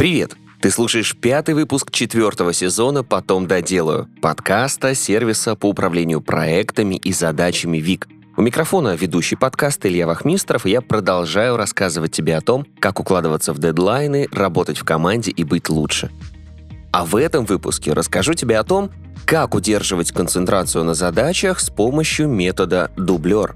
Привет! Ты слушаешь пятый выпуск четвертого сезона «Потом доделаю» подкаста сервиса по управлению проектами и задачами ВИК. У микрофона ведущий подкаст Илья Вахмистров, и я продолжаю рассказывать тебе о том, как укладываться в дедлайны, работать в команде и быть лучше. А в этом выпуске расскажу тебе о том, как удерживать концентрацию на задачах с помощью метода дублер.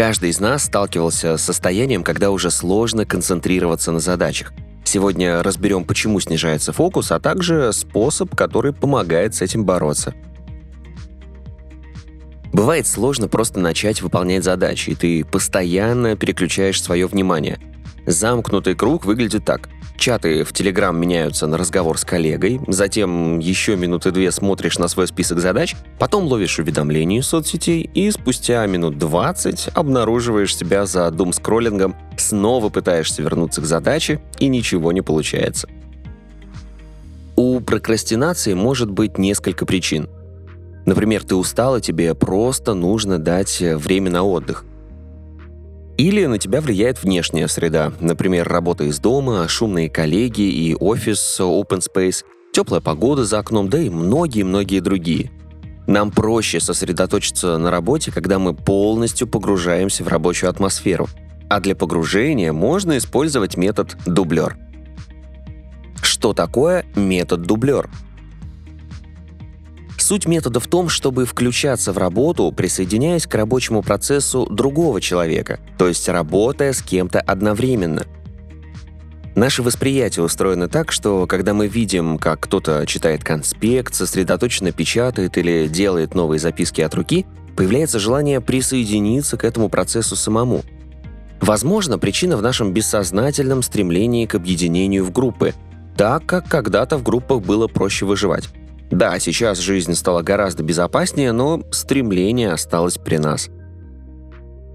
Каждый из нас сталкивался с состоянием, когда уже сложно концентрироваться на задачах. Сегодня разберем, почему снижается фокус, а также способ, который помогает с этим бороться. Бывает сложно просто начать выполнять задачи, и ты постоянно переключаешь свое внимание. Замкнутый круг выглядит так. Чаты в Телеграм меняются на разговор с коллегой, затем еще минуты две смотришь на свой список задач, потом ловишь уведомления из соцсетей и спустя минут 20 обнаруживаешь себя за дум-скроллингом, снова пытаешься вернуться к задаче и ничего не получается. У прокрастинации может быть несколько причин. Например, ты устал, и тебе просто нужно дать время на отдых. Или на тебя влияет внешняя среда, например, работа из дома, шумные коллеги и офис open space, теплая погода за окном, да и многие-многие другие. Нам проще сосредоточиться на работе, когда мы полностью погружаемся в рабочую атмосферу. А для погружения можно использовать метод дублер. Что такое метод дублер? Суть метода в том, чтобы включаться в работу, присоединяясь к рабочему процессу другого человека, то есть работая с кем-то одновременно. Наше восприятие устроено так, что когда мы видим, как кто-то читает конспект, сосредоточенно печатает или делает новые записки от руки, появляется желание присоединиться к этому процессу самому. Возможно, причина в нашем бессознательном стремлении к объединению в группы, так как когда-то в группах было проще выживать. Да, сейчас жизнь стала гораздо безопаснее, но стремление осталось при нас.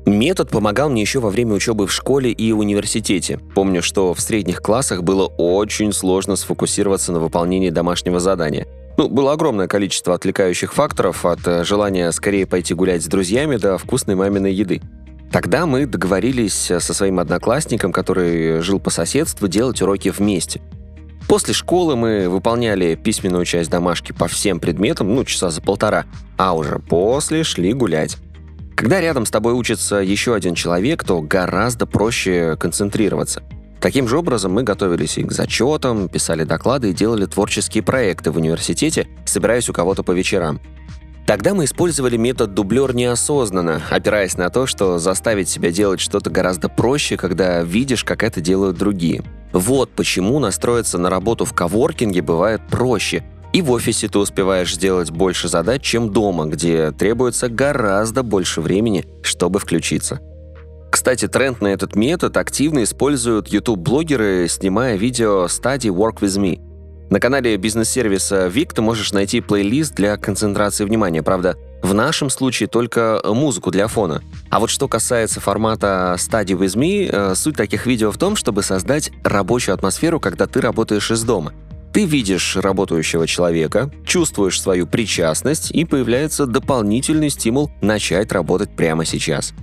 Метод помогал мне еще во время учебы в школе и университете. Помню, что в средних классах было очень сложно сфокусироваться на выполнении домашнего задания. Ну, было огромное количество отвлекающих факторов от э, желания скорее пойти гулять с друзьями до вкусной маминой еды. Тогда мы договорились э, со своим одноклассником, который жил по соседству, делать уроки вместе – После школы мы выполняли письменную часть домашки по всем предметам, ну, часа за полтора, а уже после шли гулять. Когда рядом с тобой учится еще один человек, то гораздо проще концентрироваться. Таким же образом мы готовились и к зачетам, писали доклады и делали творческие проекты в университете, собираясь у кого-то по вечерам. Тогда мы использовали метод дублер неосознанно, опираясь на то, что заставить себя делать что-то гораздо проще, когда видишь, как это делают другие. Вот почему настроиться на работу в коворкинге бывает проще. И в офисе ты успеваешь сделать больше задач, чем дома, где требуется гораздо больше времени, чтобы включиться. Кстати, тренд на этот метод активно используют YouTube-блогеры, снимая видео «Study Work With Me», на канале бизнес-сервиса Вик ты можешь найти плейлист для концентрации внимания. Правда, в нашем случае только музыку для фона. А вот что касается формата Study With Me, э, суть таких видео в том, чтобы создать рабочую атмосферу, когда ты работаешь из дома. Ты видишь работающего человека, чувствуешь свою причастность, и появляется дополнительный стимул начать работать прямо сейчас.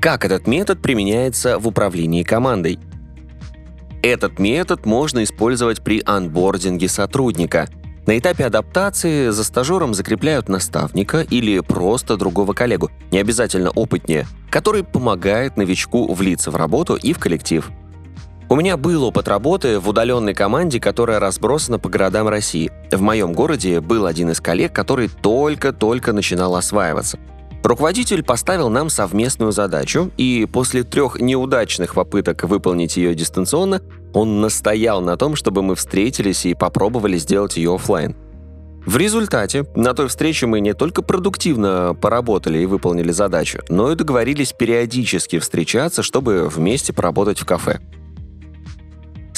Как этот метод применяется в управлении командой? Этот метод можно использовать при анбординге сотрудника. На этапе адаптации за стажером закрепляют наставника или просто другого коллегу, не обязательно опытнее, который помогает новичку влиться в работу и в коллектив. У меня был опыт работы в удаленной команде, которая разбросана по городам России. В моем городе был один из коллег, который только-только начинал осваиваться – Руководитель поставил нам совместную задачу, и после трех неудачных попыток выполнить ее дистанционно, он настоял на том, чтобы мы встретились и попробовали сделать ее офлайн. В результате на той встрече мы не только продуктивно поработали и выполнили задачу, но и договорились периодически встречаться, чтобы вместе поработать в кафе.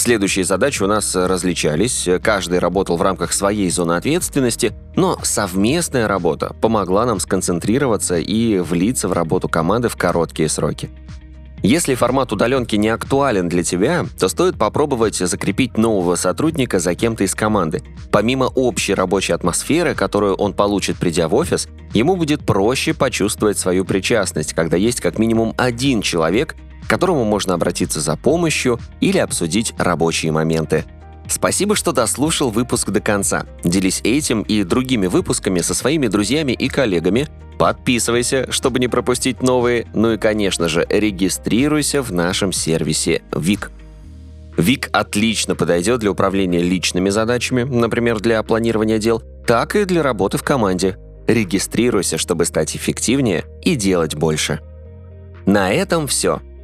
Следующие задачи у нас различались, каждый работал в рамках своей зоны ответственности, но совместная работа помогла нам сконцентрироваться и влиться в работу команды в короткие сроки. Если формат удаленки не актуален для тебя, то стоит попробовать закрепить нового сотрудника за кем-то из команды. Помимо общей рабочей атмосферы, которую он получит, придя в офис, ему будет проще почувствовать свою причастность, когда есть как минимум один человек, к которому можно обратиться за помощью или обсудить рабочие моменты. Спасибо, что дослушал выпуск до конца. Делись этим и другими выпусками со своими друзьями и коллегами. Подписывайся, чтобы не пропустить новые. Ну и, конечно же, регистрируйся в нашем сервисе ВИК. ВИК отлично подойдет для управления личными задачами, например, для планирования дел, так и для работы в команде. Регистрируйся, чтобы стать эффективнее и делать больше. На этом все.